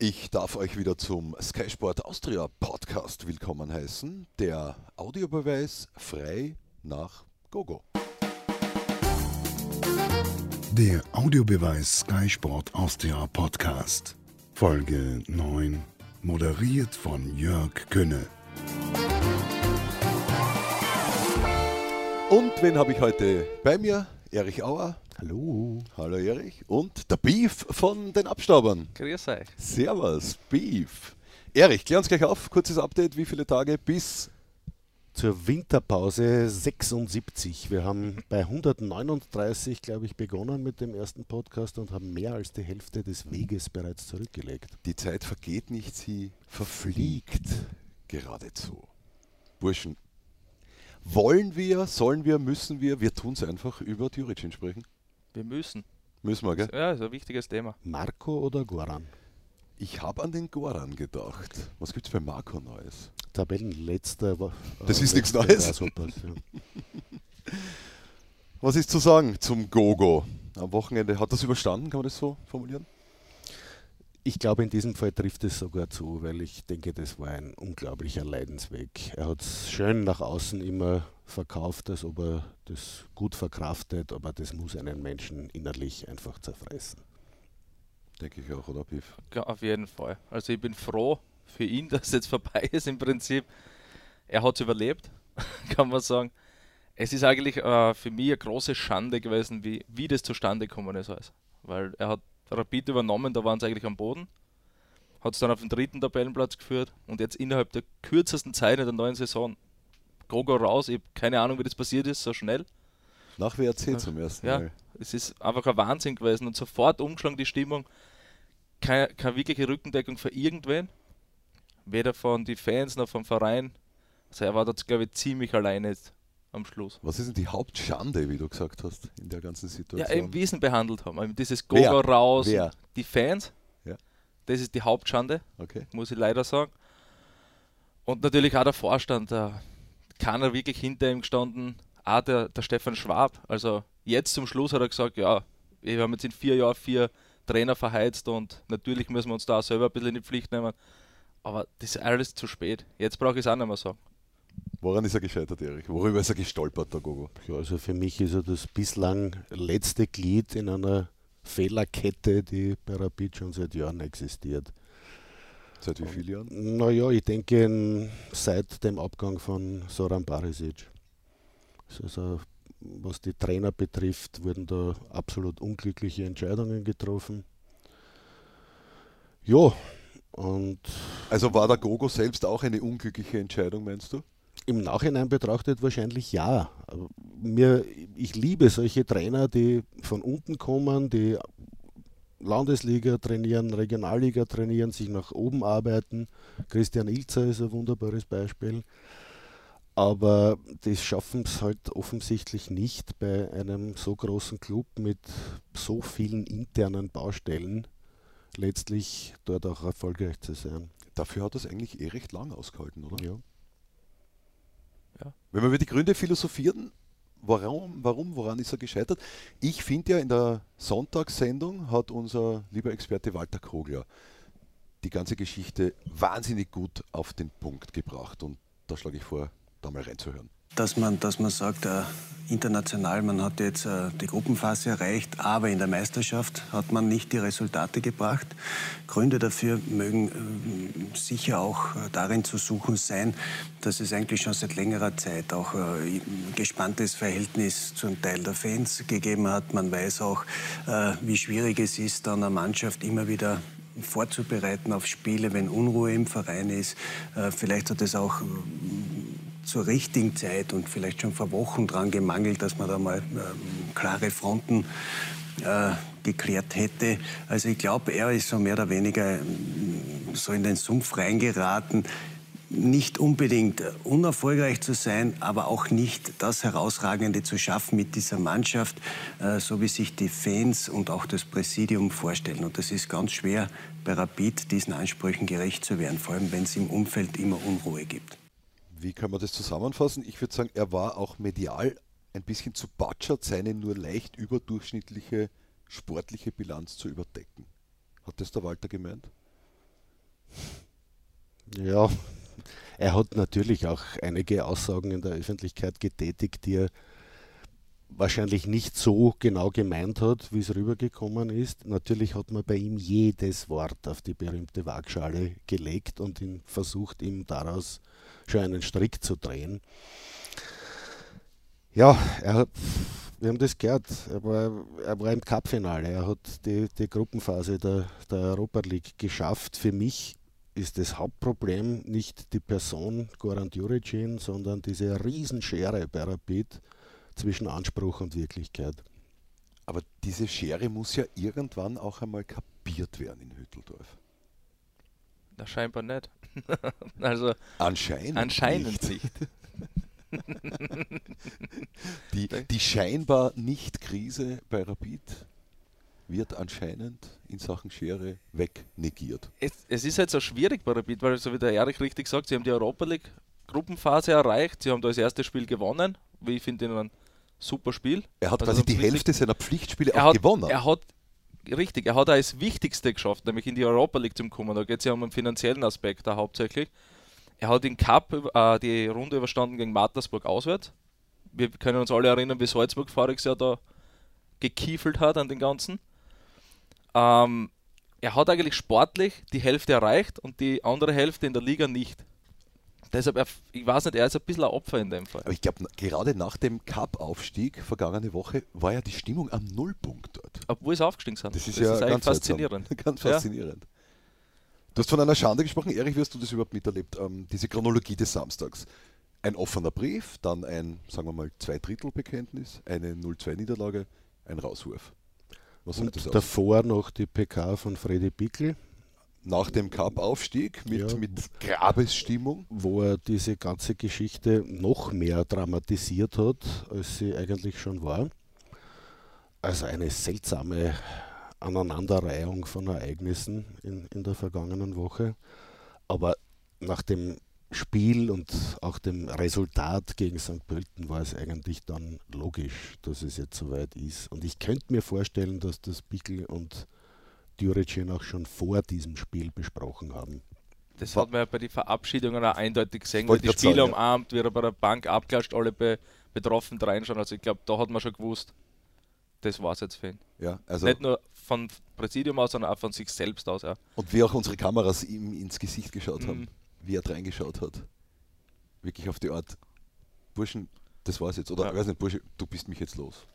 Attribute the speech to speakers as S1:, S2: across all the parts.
S1: Ich darf euch wieder zum Sky Sport Austria Podcast willkommen heißen. Der Audiobeweis frei nach Gogo.
S2: Der Audiobeweis Sky Sport Austria Podcast. Folge 9. Moderiert von Jörg Könne.
S1: Und wen habe ich heute bei mir? Erich Auer.
S3: Hallo.
S1: Hallo Erich. Und der Beef von den Abstaubern.
S4: Grüß euch.
S1: Servus, Beef. Erich, klär uns gleich auf. Kurzes Update. Wie viele Tage bis
S3: Zur Winterpause 76. Wir haben bei 139, glaube ich, begonnen mit dem ersten Podcast und haben mehr als die Hälfte des Weges bereits zurückgelegt.
S1: die Zeit vergeht nicht, sie verfliegt geradezu. Burschen, wollen wir, sollen wir, müssen wir, wir tun es einfach über Djuricin sprechen?
S4: Wir müssen.
S1: Müssen wir, gell?
S4: Ja, ist ein wichtiges Thema.
S3: Marco oder Goran?
S1: Ich habe an den Goran gedacht. Was gibt es bei Marco Neues?
S3: Tabellenletzter. war-
S1: Das
S3: äh,
S1: ist nichts Neues.
S3: Grasshoppers, ja.
S1: Was ist zu sagen zum Gogo? Am Wochenende hat das überstanden, kann man das so formulieren?
S3: Ich glaube, in diesem Fall trifft es sogar zu, weil ich denke, das war ein unglaublicher Leidensweg. Er hat es schön nach außen immer verkauft, als ob er das gut verkraftet, aber das muss einen Menschen innerlich einfach zerfressen.
S1: Denke ich auch, oder Piff?
S4: Ja, auf jeden Fall. Also ich bin froh für ihn, dass es jetzt vorbei ist im Prinzip. Er hat es überlebt, kann man sagen. Es ist eigentlich äh, für mich eine große Schande gewesen, wie, wie das zustande gekommen ist. Alles. Weil er hat Rapid übernommen, da waren sie eigentlich am Boden. Hat es dann auf den dritten Tabellenplatz geführt und jetzt innerhalb der kürzesten Zeit in der neuen Saison Gogo raus. Ich habe keine Ahnung, wie das passiert ist, so schnell.
S1: Nach WRC zum ersten
S4: Ja,
S1: Mal.
S4: es ist einfach ein Wahnsinn gewesen und sofort umgeschlagen die Stimmung. Keine, keine wirkliche Rückendeckung für irgendwen. Weder von den Fans noch vom Verein. Also er war da, glaube ich, ziemlich alleine am Schluss.
S1: Was ist denn die Hauptschande, wie du gesagt hast, in der ganzen
S4: Ja,
S1: Situation?
S4: eben wie sie ihn behandelt haben. Eben dieses? Gogo raus,
S1: Wer?
S4: die Fans.
S1: Ja.
S4: Das ist die Hauptschande,
S1: Okay.
S4: muss ich leider sagen. Und natürlich auch der Vorstand. Da keiner wirklich hinter ihm gestanden. Auch der, der Stefan Schwab. Also jetzt zum Schluss hat er gesagt, ja, wir haben jetzt in vier Jahren vier Trainer verheizt und natürlich müssen wir uns da auch selber ein bisschen in die Pflicht nehmen. Aber das ist alles zu spät. Jetzt brauche ich es auch nicht mehr sagen.
S1: Woran ist er gescheitert, Erich? Worüber ist er gestolpert, der Gogo?
S3: Ja, also für mich ist er das bislang letzte Glied in einer Fehlerkette, die bei Rapid schon seit Jahren existiert.
S1: Seit wie vielen Jahren?
S3: Naja, ich denke seit dem Abgang von Soran Barisic. Also, was die Trainer betrifft, wurden da absolut unglückliche Entscheidungen getroffen. Ja, und
S1: Also war der Gogo selbst auch eine unglückliche Entscheidung, meinst du?
S3: Im Nachhinein betrachtet wahrscheinlich ja. Mir, ich liebe solche Trainer, die von unten kommen, die Landesliga trainieren, Regionalliga trainieren, sich nach oben arbeiten. Christian Ilzer ist ein wunderbares Beispiel. Aber die schaffen es halt offensichtlich nicht bei einem so großen Club mit so vielen internen Baustellen letztlich dort auch erfolgreich zu sein.
S1: Dafür hat das eigentlich eh recht lang ausgehalten, oder?
S3: Ja.
S1: Wenn wir über die Gründe philosophieren, warum, warum, woran ist er gescheitert? Ich finde ja, in der Sonntagssendung hat unser lieber Experte Walter Kogler die ganze Geschichte wahnsinnig gut auf den Punkt gebracht. Und da schlage ich vor, da mal reinzuhören.
S5: dass man, dass man sagt, äh, international, man hat jetzt äh, die Gruppenphase erreicht, aber in der Meisterschaft hat man nicht die Resultate gebracht. Gründe dafür mögen äh, sicher auch äh, darin zu suchen sein, dass es eigentlich schon seit längerer Zeit auch äh, gespanntes Verhältnis zum Teil der Fans gegeben hat. Man weiß auch, äh, wie schwierig es ist, dann eine Mannschaft immer wieder vorzubereiten auf Spiele, wenn Unruhe im Verein ist. Äh, Vielleicht hat es auch zur richtigen Zeit und vielleicht schon vor Wochen dran gemangelt, dass man da mal ähm, klare Fronten äh, geklärt hätte. Also ich glaube, er ist so mehr oder weniger ähm, so in den Sumpf reingeraten, nicht unbedingt äh, unerfolgreich zu sein, aber auch nicht das Herausragende zu schaffen mit dieser Mannschaft, äh, so wie sich die Fans und auch das Präsidium vorstellen. Und das ist ganz schwer bei Rapid, diesen Ansprüchen gerecht zu werden, vor allem wenn es im Umfeld immer Unruhe gibt.
S1: Wie kann man das zusammenfassen? Ich würde sagen, er war auch medial ein bisschen zu batschert, seine nur leicht überdurchschnittliche sportliche Bilanz zu überdecken. Hat das der Walter gemeint?
S3: Ja, er hat natürlich auch einige Aussagen in der Öffentlichkeit getätigt, die er wahrscheinlich nicht so genau gemeint hat, wie es rübergekommen ist. Natürlich hat man bei ihm jedes Wort auf die berühmte Waagschale gelegt und ihn versucht, ihm daraus schon einen Strick zu drehen. Ja, er wir haben das gehört, er war, er war im Cup-Finale, er hat die, die Gruppenphase der, der Europa League geschafft. Für mich ist das Hauptproblem nicht die Person Goran Juricin, sondern diese Riesenschere bei Rapid zwischen Anspruch und Wirklichkeit.
S1: Aber diese Schere muss ja irgendwann auch einmal kapiert werden in Hütteldorf.
S4: Na, scheinbar nicht. also
S1: anscheinend,
S4: anscheinend nicht. nicht.
S1: die, die scheinbar Nicht-Krise bei Rapid wird anscheinend in Sachen Schere wegnegiert.
S4: Es, es ist halt so schwierig bei Rapid, weil so wie der Erik richtig sagt, sie haben die Europa League Gruppenphase erreicht, sie haben da das erste Spiel gewonnen, wie ich finde, ein super Spiel.
S1: Er hat also quasi die Hälfte seiner Pflichtspiele auch
S4: hat,
S1: gewonnen.
S4: Er hat, richtig, er hat auch das Wichtigste geschafft, nämlich in die Europa League zu kommen. Da geht es ja um einen finanziellen Aspekt da hauptsächlich. Er hat den Cup äh, die Runde überstanden gegen Mattersburg auswärts. Wir können uns alle erinnern, wie Salzburg voriges Jahr da gekiefelt hat an den Ganzen. Ähm, er hat eigentlich sportlich die Hälfte erreicht und die andere Hälfte in der Liga nicht. Deshalb, ich weiß nicht, er ist ein bisschen ein Opfer in dem Fall.
S1: Aber ich glaube, gerade nach dem Cup-Aufstieg vergangene Woche war ja die Stimmung am Nullpunkt dort.
S4: Obwohl sie aufgestiegen sind.
S1: Das ist das ja ist ganz faszinierend. Ganz faszinierend. Ja. Du hast von einer Schande gesprochen. Erich, wie hast du das überhaupt miterlebt? Ähm, diese Chronologie des Samstags. Ein offener Brief, dann ein, sagen wir mal, Zwei-Drittel-Bekenntnis, eine 0-2-Niederlage, ein Rauswurf.
S3: Was Und davor noch die PK von Freddy Bickel,
S1: nach dem Cup-Aufstieg mit, ja, mit Grabesstimmung.
S3: Wo er diese ganze Geschichte noch mehr dramatisiert hat, als sie eigentlich schon war. Also eine seltsame Aneinanderreihung von Ereignissen in, in der vergangenen Woche. Aber nach dem Spiel und auch dem Resultat gegen St. Pölten war es eigentlich dann logisch, dass es jetzt soweit ist. Und ich könnte mir vorstellen, dass das Bickel und Djuricin auch schon vor diesem Spiel besprochen haben.
S4: Das hat man ja bei den Verabschiedungen auch eindeutig gesehen, weil die Spieler sagen, umarmt, wie er bei der Bank abklatscht, alle be betroffen reinschauen. Also ich glaube, da hat man schon gewusst, das war es jetzt für ihn.
S1: Ja, also
S4: Nicht nur vom Präsidium aus, sondern auch von sich selbst aus. Ja.
S1: Und wie auch unsere Kameras ihm ins Gesicht geschaut mhm. haben, wie er reingeschaut hat. Wirklich auf die Art, Burschen, das war's jetzt. Oder ja. ich weiß nicht, Bursche, du bist mich jetzt los.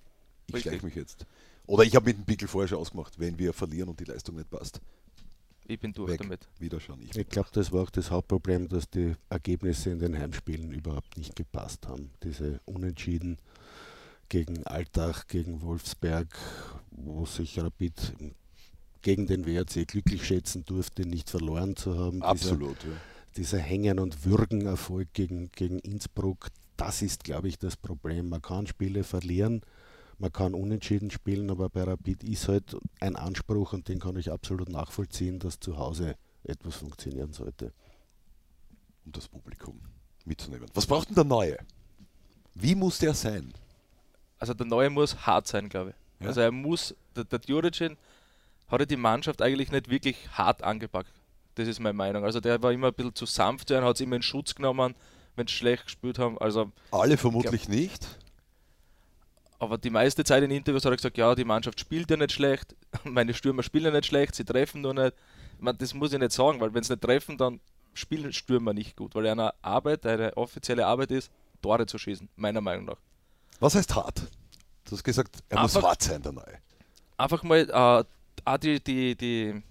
S1: Ich schleiche mich jetzt. Oder ich habe mit dem Pickel vorher schon ausgemacht, wenn wir verlieren und die Leistung nicht passt.
S4: Ich bin durch Weg. damit.
S1: Wieder schon.
S3: Ich, ich glaube, das war auch das Hauptproblem, dass die Ergebnisse in den Heimspielen überhaupt nicht gepasst haben. Diese Unentschieden gegen Altach, gegen Wolfsberg, wo sich Rapid gegen den WRC glücklich schätzen durfte, nicht verloren zu haben.
S1: Absolut.
S3: Dieser, ja. dieser Hängen- und Würgen-Erfolg gegen, gegen Innsbruck, das ist, glaube ich, das Problem. Man kann Spiele verlieren, man kann unentschieden spielen, aber bei Rapid ist halt ein Anspruch und den kann ich absolut nachvollziehen, dass zu Hause etwas funktionieren sollte.
S1: Um das Publikum mitzunehmen. Was braucht denn der Neue? Wie muss der sein?
S4: Also der Neue muss hart sein, glaube ich. Ja? Also er muss, der, der Djuricin hat er die Mannschaft eigentlich nicht wirklich hart angepackt. Das ist meine Meinung. Also der war immer ein bisschen zu sanft, hat es immer in Schutz genommen, wenn sie schlecht gespielt haben. Also
S1: Alle vermutlich glaub, nicht.
S4: Aber die meiste Zeit in Interviews hat er gesagt, ja, die Mannschaft spielt ja nicht schlecht, meine Stürmer spielen ja nicht schlecht, sie treffen nur nicht. meine, das muss ich nicht sagen, weil wenn sie nicht treffen, dann spielen Stürmer nicht gut, weil eine Arbeit, eine offizielle Arbeit ist, Tore zu schießen, meiner Meinung nach.
S1: Was heißt hart? Du hast gesagt, er einfach, muss hart sein, der Neue.
S4: Einfach mal äh, die, die, die,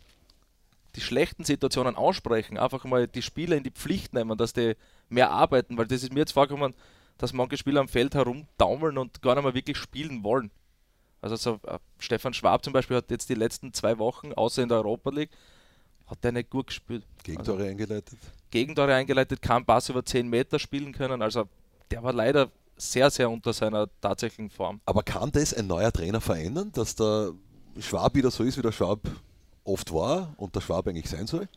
S4: die schlechten Situationen aussprechen, einfach mal die Spieler in die Pflicht nehmen, dass die mehr arbeiten, weil das ist mir jetzt vorgekommen, dass manche Spieler am Feld herumdaumeln und gar nicht mehr wirklich spielen wollen. Also so, äh, Stefan Schwab zum Beispiel hat jetzt die letzten zwei Wochen, außer in der Europa League, hat der nicht gut gespielt.
S1: Gegentore also, eingeleitet?
S4: Gegentore eingeleitet, kein Pass über 10 Meter spielen können. Also der war leider sehr, sehr unter seiner tatsächlichen Form.
S1: Aber kann das ein neuer Trainer verändern, dass der Schwab wieder so ist, wie der Schwab oft war und der Schwab eigentlich sein soll?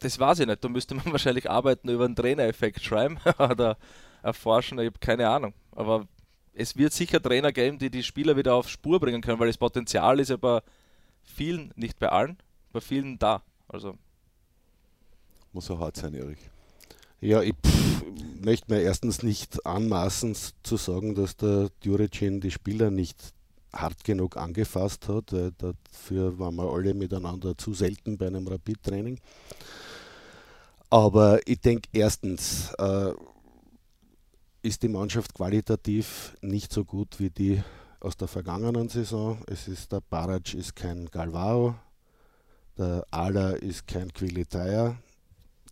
S4: Das weiß ich nicht. Da müsste man wahrscheinlich arbeiten über einen Trainereffekt schreiben oder erforschen. Ich habe keine Ahnung. Aber es wird sicher Trainer geben, die die Spieler wieder auf Spur bringen können, weil das Potenzial ist ja bei vielen, nicht bei allen, bei vielen da. Also
S1: Muss so hart sein, Erich.
S3: Ja, ich pff, möchte mir erstens nicht anmaßen zu sagen, dass der Djuricin die Spieler nicht hart genug angefasst hat. Weil dafür waren wir alle miteinander zu selten bei einem Rapid-Training. Aber ich denke, erstens äh, ist die Mannschaft qualitativ nicht so gut wie die aus der vergangenen Saison. Es ist der Barac ist kein Galvao, der Ala ist kein Quilitaya.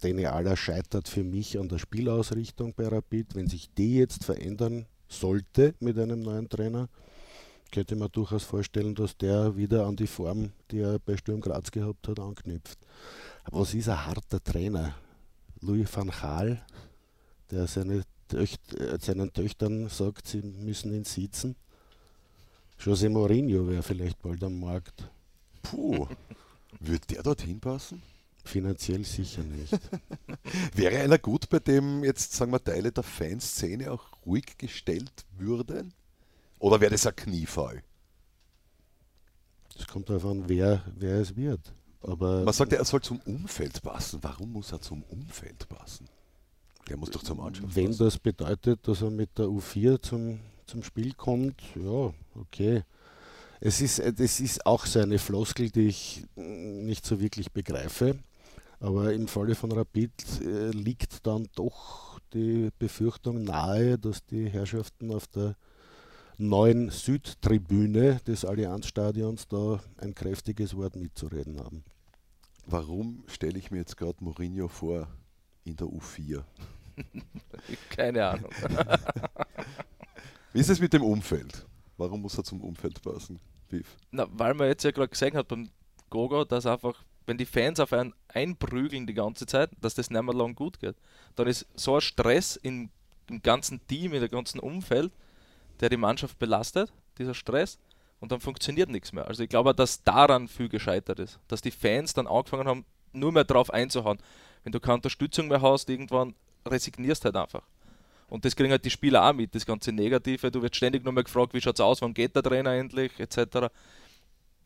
S3: Danny Ala scheitert für mich an der Spielausrichtung bei Rapid. Wenn sich die jetzt verändern sollte mit einem neuen Trainer, könnte man durchaus vorstellen, dass der wieder an die Form, die er bei Sturm Graz gehabt hat, anknüpft. Was ist ein harter Trainer? Louis van Gaal, der seine Töcht, äh, seinen Töchtern sagt, sie müssen ihn sitzen. José Mourinho wäre vielleicht bald am Markt.
S1: Puh, würde der dorthin passen?
S3: Finanziell sicher nicht.
S1: wäre einer gut, bei dem jetzt, sagen wir, Teile der Fanszene auch ruhig gestellt würden? Oder wäre das ein Kniefall?
S3: Es kommt darauf an, wer, wer es wird. Aber
S1: Man sagt ja, er soll zum Umfeld passen. Warum muss er zum Umfeld passen? Der muss doch zur Mannschaft
S3: wenn
S1: passen.
S3: das bedeutet, dass er mit der U4 zum, zum Spiel kommt, ja, okay. Es ist, es ist auch so eine Floskel, die ich nicht so wirklich begreife. Aber im Falle von Rapid äh, liegt dann doch die Befürchtung nahe, dass die Herrschaften auf der neuen Südtribüne des Allianzstadions da ein kräftiges Wort mitzureden haben.
S1: Warum stelle ich mir jetzt gerade Mourinho vor in der U4?
S4: Keine Ahnung.
S1: Wie ist es mit dem Umfeld? Warum muss er zum Umfeld passen? Beef?
S4: Na, weil man jetzt ja gerade gesehen hat beim Gogo, dass einfach, wenn die Fans auf einen einprügeln die ganze Zeit, dass das nicht mehr lang gut geht. Dann ist so ein Stress im, im ganzen Team, in der ganzen Umfeld, der die Mannschaft belastet, dieser Stress, und dann funktioniert nichts mehr. Also ich glaube, dass daran viel gescheitert ist. Dass die Fans dann angefangen haben, nur mehr drauf einzuhauen. Wenn du keine Unterstützung mehr hast, irgendwann resignierst halt einfach. Und das kriegen halt die Spieler auch mit, das ganze Negative. Du wirst ständig nur mehr gefragt, wie schaut es aus, wann geht der Trainer endlich, etc.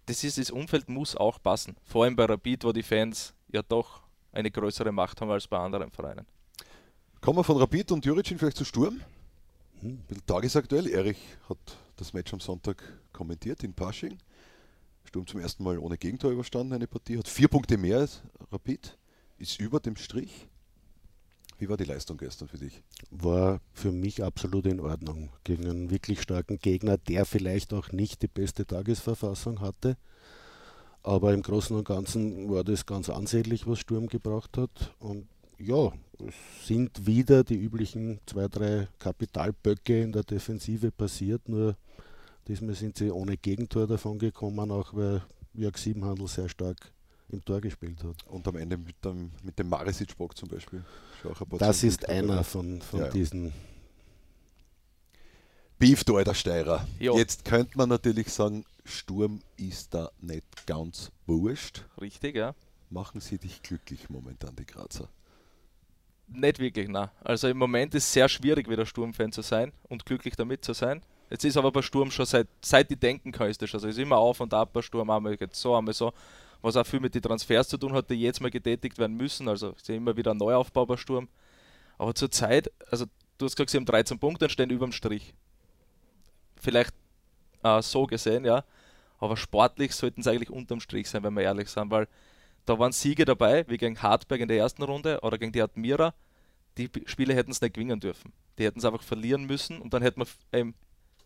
S4: Das, ist, das Umfeld muss auch passen. Vor allem bei Rapid, wo die Fans ja doch eine größere Macht haben als bei anderen Vereinen.
S1: Kommen wir von Rapid und Juricin vielleicht zu Sturm? Ein bisschen tagesaktuell. Erich hat das Match am Sonntag kommentiert in Pasching. Sturm zum ersten Mal ohne Gegentor überstanden, eine Partie, hat vier Punkte mehr als Rapid, ist über dem Strich. Wie war die Leistung gestern für dich?
S3: War für mich absolut in Ordnung. Gegen einen wirklich starken Gegner, der vielleicht auch nicht die beste Tagesverfassung hatte. Aber im Großen und Ganzen war das ganz ansehnlich, was Sturm gebracht hat. Und ja, es sind wieder die üblichen zwei, drei Kapitalböcke in der Defensive passiert. Nur diesmal sind sie ohne Gegentor davon gekommen, auch weil Jörg Siebenhandel sehr stark im Tor gespielt hat.
S1: Und am Ende mit dem, mit dem Maresic-Bock zum Beispiel. Ein paar
S3: Das ist einer
S1: dabei.
S3: von, von
S1: Ja, ja.
S3: diesen.
S1: Beef, du alter Steirer.
S4: Jo.
S1: Jetzt könnte man natürlich sagen, Sturm ist da nicht ganz wurscht.
S4: Richtig, ja?
S1: Machen sie dich glücklich momentan, die Grazer?
S4: Nicht wirklich, nein. Also im Moment ist es sehr schwierig, wieder Sturmfan zu sein und glücklich damit zu sein. Jetzt ist aber bei Sturm schon seit, seit ich denken kann, ist das schon so. Es ist immer auf und ab bei Sturm, einmal geht so, einmal so. Was auch viel mit den Transfers zu tun hat, die jetzt mal getätigt werden müssen. Also ist ja immer wieder ein Neuaufbau bei Sturm. Aber zur Zeit, also du hast gesagt, sie haben 13 Punkte und stehen über dem Strich. Vielleicht äh, so gesehen, ja. Aber sportlich sollten es eigentlich unterm Strich sein, wenn wir ehrlich sind, weil da waren Siege dabei, wie gegen Hartberg in der ersten Runde oder gegen die Admira. Die Spiele hätten es nicht gewinnen dürfen. Die hätten es einfach verlieren müssen und dann hätten wir eben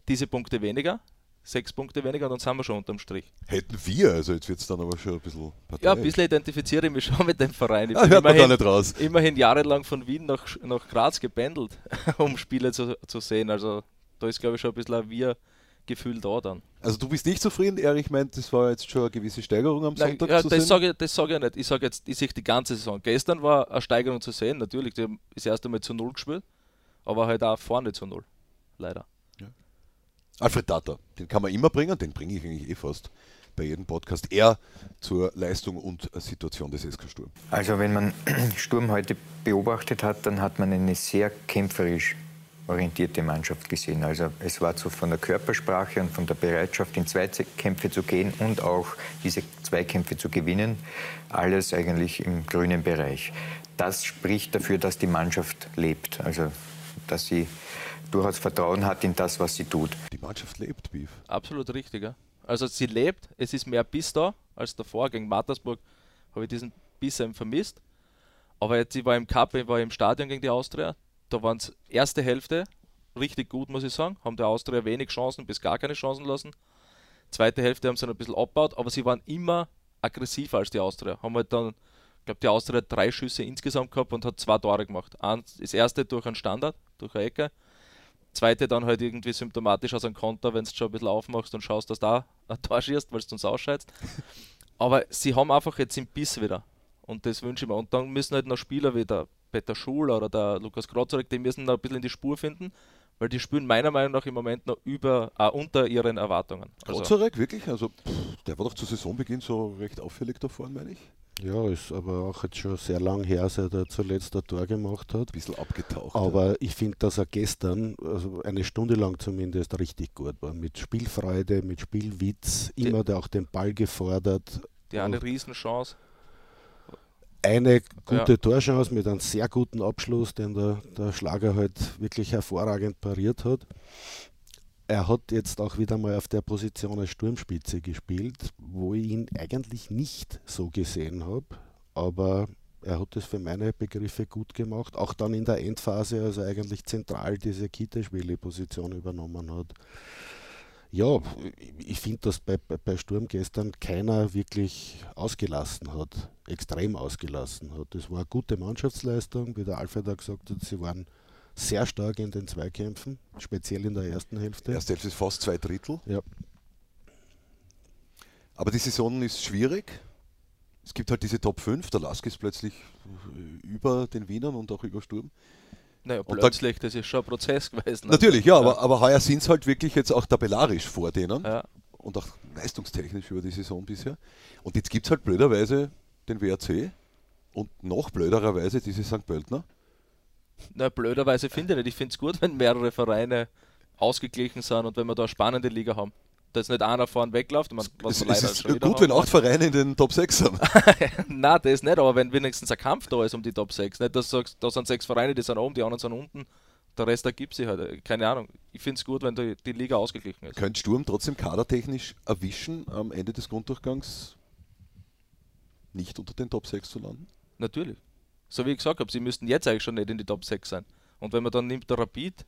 S4: diese Punkte weniger, sechs Punkte weniger und dann sind wir schon unterm Strich.
S1: Hätten wir, also jetzt wird es dann aber schon ein bisschen Partei.
S4: Ja, ein bisschen identifiziere ich mich schon mit dem Verein. Ich
S1: Ah,
S4: bin
S1: hört man
S4: immerhin,
S1: nicht raus.
S4: immerhin jahrelang von Wien nach, nach Graz gependelt, um Spiele zu, zu sehen. Also da ist, glaube ich, schon ein bisschen ein Wir-Gefühl da dann.
S1: Also du bist nicht zufrieden, Erich meint, das war jetzt schon eine gewisse Steigerung am
S4: Nein,
S1: Sonntag
S4: ja,
S1: zu
S4: das
S1: sehen.
S4: sage ich, das sage ich nicht. Ich sage jetzt, ich sehe die ganze Saison. Gestern war eine Steigerung zu sehen, natürlich. Die haben das erste Mal zu Null gespielt, aber halt auch vorne zu Null. Leider.
S1: Alfred Tata, den kann man immer bringen, den bringe ich eigentlich eh fast bei jedem Podcast. Er zur Leistung und Situation des SK Sturm.
S6: Also wenn man Sturm heute beobachtet hat, dann hat man eine sehr kämpferisch orientierte Mannschaft gesehen. Also es war so von der Körpersprache und von der Bereitschaft in Zweikämpfe zu gehen und auch diese Zweikämpfe zu gewinnen. Alles eigentlich im grünen Bereich. Das spricht dafür, dass die Mannschaft lebt. Also, dass sie durchaus Vertrauen hat in das, was sie tut.
S1: Die Mannschaft lebt, Beef.
S4: Absolut richtig. Ja. Also sie lebt, es ist mehr Biss da als davor. Gegen Mattersburg habe ich diesen Biss eben vermisst. Aber jetzt, ich war im Cup, ich war im Stadion gegen die Austria. Da waren es erste Hälfte richtig gut, muss ich sagen. Haben der Austria wenig Chancen bis gar keine Chancen lassen. Zweite Hälfte haben sie noch ein bisschen abgebaut, aber sie waren immer aggressiver als die Austria. Haben halt dann, ich glaube, die Austria hat drei Schüsse insgesamt gehabt und hat zwei Tore gemacht. Eins, das erste durch einen Standard, durch eine Ecke. Zweite dann halt irgendwie symptomatisch aus einem Konter, wenn du schon ein bisschen aufmachst und schaust, dass du da ein Tor schießt, weil du uns ausscheidest. Aber sie haben einfach jetzt den Biss wieder. Und das wünsche ich mir. Und dann müssen halt noch Spieler wie der Peter Schul oder der Lukas Grozarek, die müssen noch ein bisschen in die Spur finden, weil die spielen meiner Meinung nach im Moment noch über, äh, unter ihren Erwartungen.
S1: Also, Grozarek, wirklich? Also, pff, der war doch zu Saisonbeginn so recht auffällig da vorne, meine ich.
S3: Ja, ist aber auch jetzt schon sehr lang her, seit er zuletzt ein Tor gemacht hat. Ein
S1: bisschen abgetaucht.
S3: Aber ja. ich finde, dass er gestern, also eine Stunde lang zumindest, richtig gut war. Mit Spielfreude, mit Spielwitz, immer auch den Ball gefordert.
S4: Die eine Riesenchance
S3: eine gute ja. Torchance mit einem sehr guten Abschluss, den der, der Schlager halt wirklich hervorragend pariert hat. Er hat jetzt auch wieder mal auf der Position als Sturmspitze gespielt, wo ich ihn eigentlich nicht so gesehen habe, aber er hat es für meine Begriffe gut gemacht, auch dann in der Endphase, als er eigentlich zentral diese Kiteschwelle-Position übernommen hat ja, ich finde, dass bei, bei Sturm gestern keiner wirklich ausgelassen hat, extrem ausgelassen hat. Das war eine gute Mannschaftsleistung, wie der Alfred auch gesagt hat, sie waren sehr stark in den Zweikämpfen, speziell in der ersten Hälfte.
S1: Erste Hälfte ist fast zwei Drittel.
S3: Ja.
S1: Aber die Saison ist schwierig. Es gibt halt diese Top 5, der Lask ist plötzlich über den Wienern und auch über Sturm.
S4: Naja, plötzlich, da, das ist schon ein Prozess gewesen.
S1: Natürlich, ja, ja. Aber, aber heuer sind es halt wirklich jetzt auch tabellarisch vor denen ja. und auch leistungstechnisch über die Saison bisher. Und jetzt gibt es halt blöderweise den WRC und noch blödererweise diese St. Pöltner.
S4: Na, blöderweise finde ich nicht. Ich finde es gut, wenn mehrere Vereine ausgeglichen sind und wenn wir da eine spannende Liga haben dass nicht einer vorne wegläuft. Man,
S1: was es, es ist gut, haben. wenn acht Vereine in den Top 6 sind.
S4: Nein, das nicht, aber wenn wenigstens ein Kampf da ist um die Top 6. Nicht, dass du sagst, da sind sechs Vereine, die sind oben, die anderen sind unten. Der Rest ergibt sich halt. Keine Ahnung. Ich finde es gut, wenn die, die Liga ausgeglichen ist.
S1: Könnte Sturm trotzdem kadertechnisch erwischen, am Ende des Grunddurchgangs nicht unter den Top 6 zu landen?
S4: Natürlich. So wie ich gesagt habe, sie müssten jetzt eigentlich schon nicht in die Top 6 sein. Und wenn man dann nimmt der Rapid,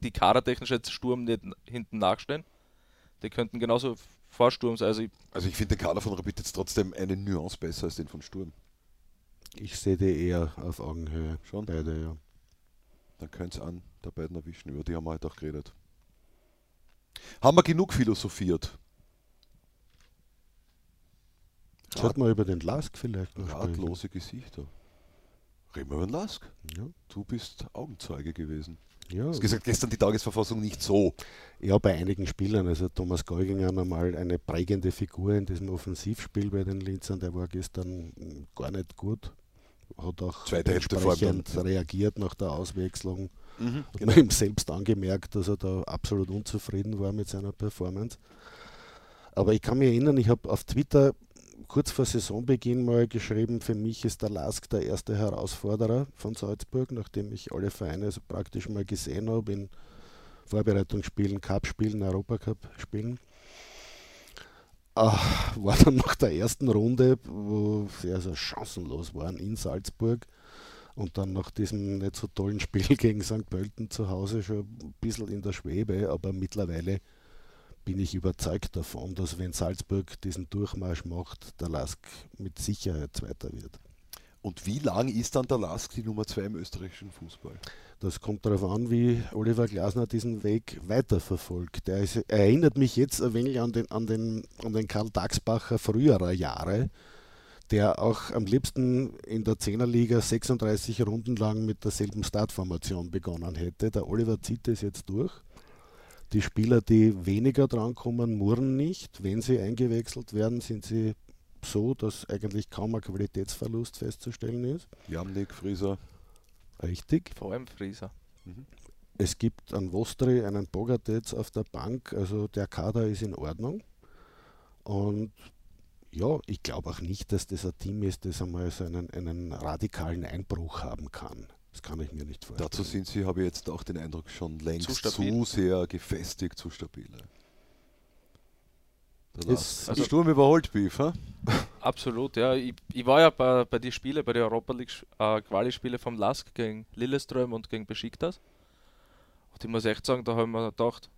S4: die kadertechnisch jetzt Sturm nicht hinten nachstehen, die könnten genauso vor Sturm sein. Also ich,
S1: also ich finde den Kader von Rapid jetzt trotzdem eine Nuance besser als den von Sturm.
S3: Ich sehe die eher auf Augenhöhe.
S1: Schon?
S3: Beide, ja.
S1: Dann könnte es an der beiden erwischen, über die haben wir heute auch geredet. Haben wir genug philosophiert?
S3: Sollte man über den Lask vielleicht
S1: noch Ratlose. Gesichter. Den Lask? Ja. Du bist Augenzeuge gewesen. Ja. Du hast gesagt, gestern die Tagesverfassung nicht so.
S3: Ja, bei einigen Spielern. Also Thomas Geuginger normal eine prägende Figur in diesem Offensivspiel bei den Linzern. Der war gestern gar nicht gut. Hat auch
S1: Zweite entsprechend
S3: reagiert nach der Auswechslung. Mhm, Hat genau. man ihm selbst angemerkt, dass er da absolut unzufrieden war mit seiner Performance. Aber ich kann mich erinnern, ich habe auf Twitter kurz vor Saisonbeginn mal geschrieben, für mich ist der Lask der erste Herausforderer von Salzburg, nachdem ich alle Vereine so praktisch mal gesehen habe in Vorbereitungsspielen, Cup-Spielen, Europacup-Spielen. Ach, war dann nach der ersten Runde, wo sie also chancenlos waren in Salzburg und dann nach diesem nicht so tollen Spiel gegen St. Pölten zu Hause schon ein bisschen in der Schwebe, aber mittlerweile bin ich überzeugt davon, dass wenn Salzburg diesen Durchmarsch macht, der Lask mit Sicherheit Zweiter wird.
S1: Und wie lang ist dann der Lask die Nummer zwei im österreichischen Fußball?
S3: Das kommt darauf an, wie Oliver Glasner diesen Weg weiterverfolgt. Er, ist, er erinnert mich jetzt ein wenig an den, an den, an den Karl Dagsbacher früherer Jahre, der auch am liebsten in der Zehnerliga 36 Runden lang mit derselben Startformation begonnen hätte. Der Oliver zieht das jetzt durch. Die Spieler, die weniger drankommen, murren nicht. Wenn sie eingewechselt werden, sind sie so, dass eigentlich kaum ein Qualitätsverlust festzustellen ist.
S1: Jamnik, Frieser.
S3: Richtig.
S4: Vor allem Frieser. Mhm.
S3: Es gibt einen Vostri, einen Bogatets auf der Bank, also der Kader ist in Ordnung. Und Ja, ich glaube auch nicht, dass das ein Team ist, das einmal so einen, einen radikalen Einbruch haben kann. Das kann ich mir nicht vorstellen.
S1: Dazu sind sie, habe ich jetzt auch den Eindruck, schon längst
S4: Zu
S1: zu, sehr gefestigt, zu stabil. Der
S3: Ist-
S1: also Sturm überholt Beef, ha?
S4: Absolut, ja. Ich, ich war ja bei, bei den Spielen, bei den Europa League äh, Quali-Spiele vom Lask gegen Lilleström und gegen Besiktas. Und ich muss echt sagen, da haben wir gedacht,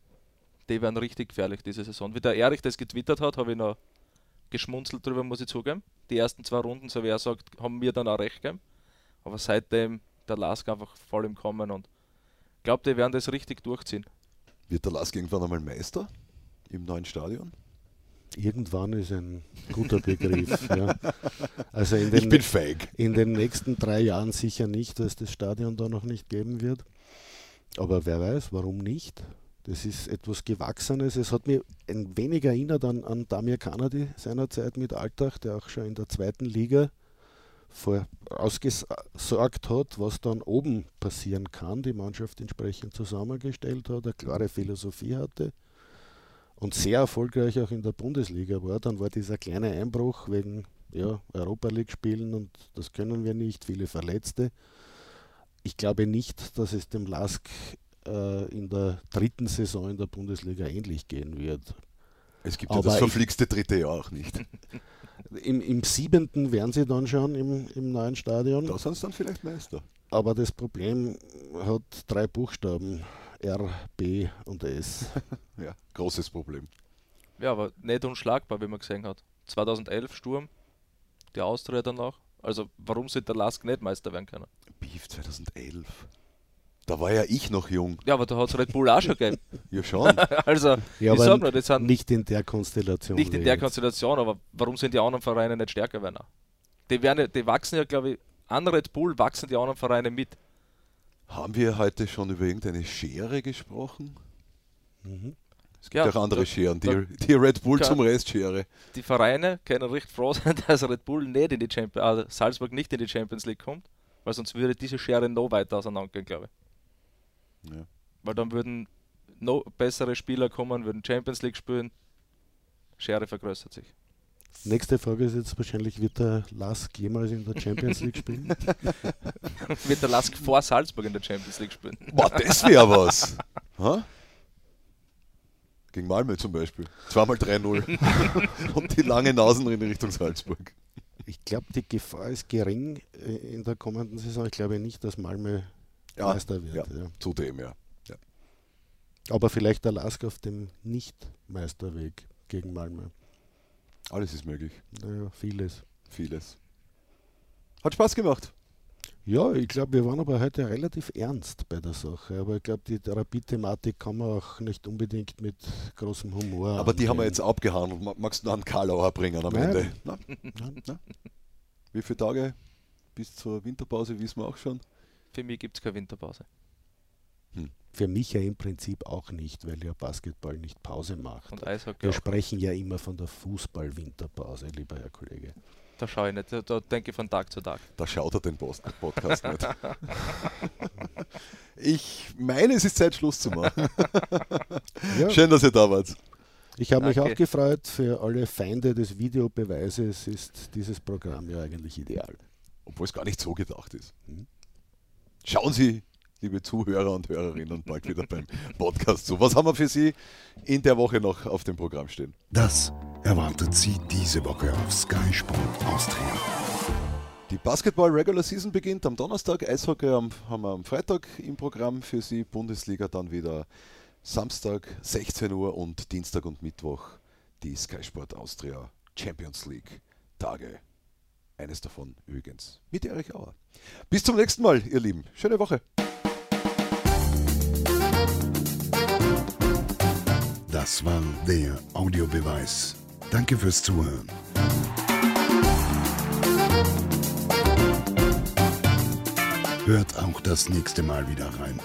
S4: die werden richtig gefährlich diese Saison. Wie der Erich das getwittert hat, habe ich noch geschmunzelt drüber, muss ich zugeben. Die ersten zwei Runden, so wie er sagt, haben mir dann auch recht gegeben. Aber seitdem der Lask einfach voll im Kommen und ich glaube, die werden das richtig durchziehen.
S1: Wird der Lask irgendwann einmal Meister im neuen Stadion?
S3: Irgendwann ist ein guter Begriff. ja. Also in
S1: Ich
S3: den,
S1: bin feig.
S3: in den nächsten drei Jahren sicher nicht, weil es das Stadion da noch nicht geben wird. Aber wer weiß, warum nicht? Das ist etwas Gewachsenes. Es hat mich ein wenig erinnert an, an Damir Kanadi seinerzeit mit Alltag, der auch schon in der zweiten Liga vorausgesorgt hat, was dann oben passieren kann, die Mannschaft entsprechend zusammengestellt hat, eine klare Philosophie hatte und sehr erfolgreich auch in der Bundesliga war. Dann war dieser kleine Einbruch wegen ja, Europa League Spielen und das können wir nicht, viele Verletzte. Ich glaube nicht, dass es dem Lask äh, in der dritten Saison in der Bundesliga ähnlich gehen wird.
S1: Es gibt ja
S3: Aber
S1: das
S3: ich-
S1: verflixte dritte Jahr auch nicht.
S3: Im, im siebenten wären sie dann schon im, im neuen Stadion,
S1: Da sind sie dann vielleicht Meister.
S3: aber das Problem hat drei Buchstaben, R, B und S.
S1: Ja, großes Problem.
S4: Ja, aber nicht unschlagbar, wie man gesehen hat. 2011 Sturm, die Austria danach. Also warum sollte der Lask nicht Meister werden können?
S1: Beef 2011. Da war ja ich noch jung.
S4: Ja, aber da hat es Red Bull auch schon gegeben.
S1: Ja schon.
S4: Also,
S3: Ja,
S4: ich sag nur, das sind nicht,
S3: Nicht in der Konstellation.
S4: in
S3: wie
S4: der
S3: jetzt.
S4: Konstellation, aber warum sind die anderen Vereine nicht stärker werden? Die, werden, ja- die wachsen ja, glaube ich, an Red Bull wachsen die anderen Vereine mit.
S1: Haben wir heute schon über irgendeine Schere gesprochen?
S3: Mhm.
S1: Es gibt
S4: Ja,
S1: auch andere
S4: da-
S1: Scheren, die,
S4: da-
S1: die Red Bull
S4: kann-
S1: zum Rest Schere.
S4: Die Vereine können recht froh sein, dass Red Bull nicht in die Champions, also Salzburg nicht in die Champions League kommt, weil sonst würde diese Schere noch weiter auseinandergehen, glaube ich.
S1: Ja.
S4: Weil dann würden noch bessere Spieler kommen, würden Champions League spielen. Schere vergrößert sich.
S3: Nächste Frage ist jetzt wahrscheinlich, wird der Lask jemals in der Champions League spielen?
S4: Wird der Lask vor Salzburg in der Champions League spielen?
S1: Boah, das wäre was. Ha? Gegen Malmö zum Beispiel. Zweimal 3-0. Und die lange Nasen in Richtung Salzburg.
S3: Ich glaube, die Gefahr ist gering äh, in der kommenden Saison. Ich glaube nicht, dass Malmö
S1: Ja,
S3: Meister wird.
S1: ja.
S3: Ja.
S1: Zudem, ja. ja.
S3: Aber vielleicht der Lask auf dem Nicht-Meisterweg gegen Malmö.
S1: Alles ist möglich.
S3: Naja, vieles.
S1: Vieles. Hat Spaß gemacht.
S3: Ja, ich glaube, wir waren aber heute relativ ernst bei der Sache. Aber ich glaube, die Therapie-Thematik kann man auch nicht unbedingt mit großem Humor.
S1: Aber die haben wir
S3: angehen.
S1: jetzt abgehandelt. Ma- Magst du noch einen Karlauer bringen am
S3: Nein.
S1: Ende?
S3: Nein.
S1: Na? Wie viele Tage bis zur Winterpause wissen wir auch schon?
S4: Für mich gibt es keine Winterpause.
S3: Für mich ja im Prinzip auch nicht, weil ja Basketball nicht Pause macht.
S4: Und Eishockey
S3: Wir
S4: auch.
S3: sprechen ja immer von der Fußball-Winterpause, lieber Herr Kollege.
S4: Da schaue ich nicht. Da, da denke ich von Tag zu Tag.
S1: Da schaut er den Podcast nicht. Ich meine, es ist Zeit, Schluss zu machen.
S3: Ja,
S1: Schön, dass ihr da wart.
S3: ich habe mich auch gefreut. Für alle Feinde des Videobeweises ist dieses Programm ja eigentlich ideal.
S1: Obwohl es gar nicht so gedacht ist.
S3: Mhm.
S1: Schauen Sie, liebe Zuhörer und Hörerinnen, bald wieder beim Podcast zu. Was haben wir für Sie in der Woche noch auf dem Programm stehen?
S2: Das erwartet Sie diese Woche auf Sky Sport Austria.
S1: Die Basketball Regular Season beginnt am Donnerstag, Eishockey am, haben wir am Freitag im Programm für Sie, Bundesliga dann wieder Samstag 16 Uhr und Dienstag und Mittwoch die Sky Sport Austria Champions League Tage. Eines davon übrigens mit Erich Auer. Bis zum nächsten Mal, ihr Lieben. Schöne Woche.
S2: Das war der Audiobeweis. Danke fürs Zuhören. Hört auch das nächste Mal wieder rein.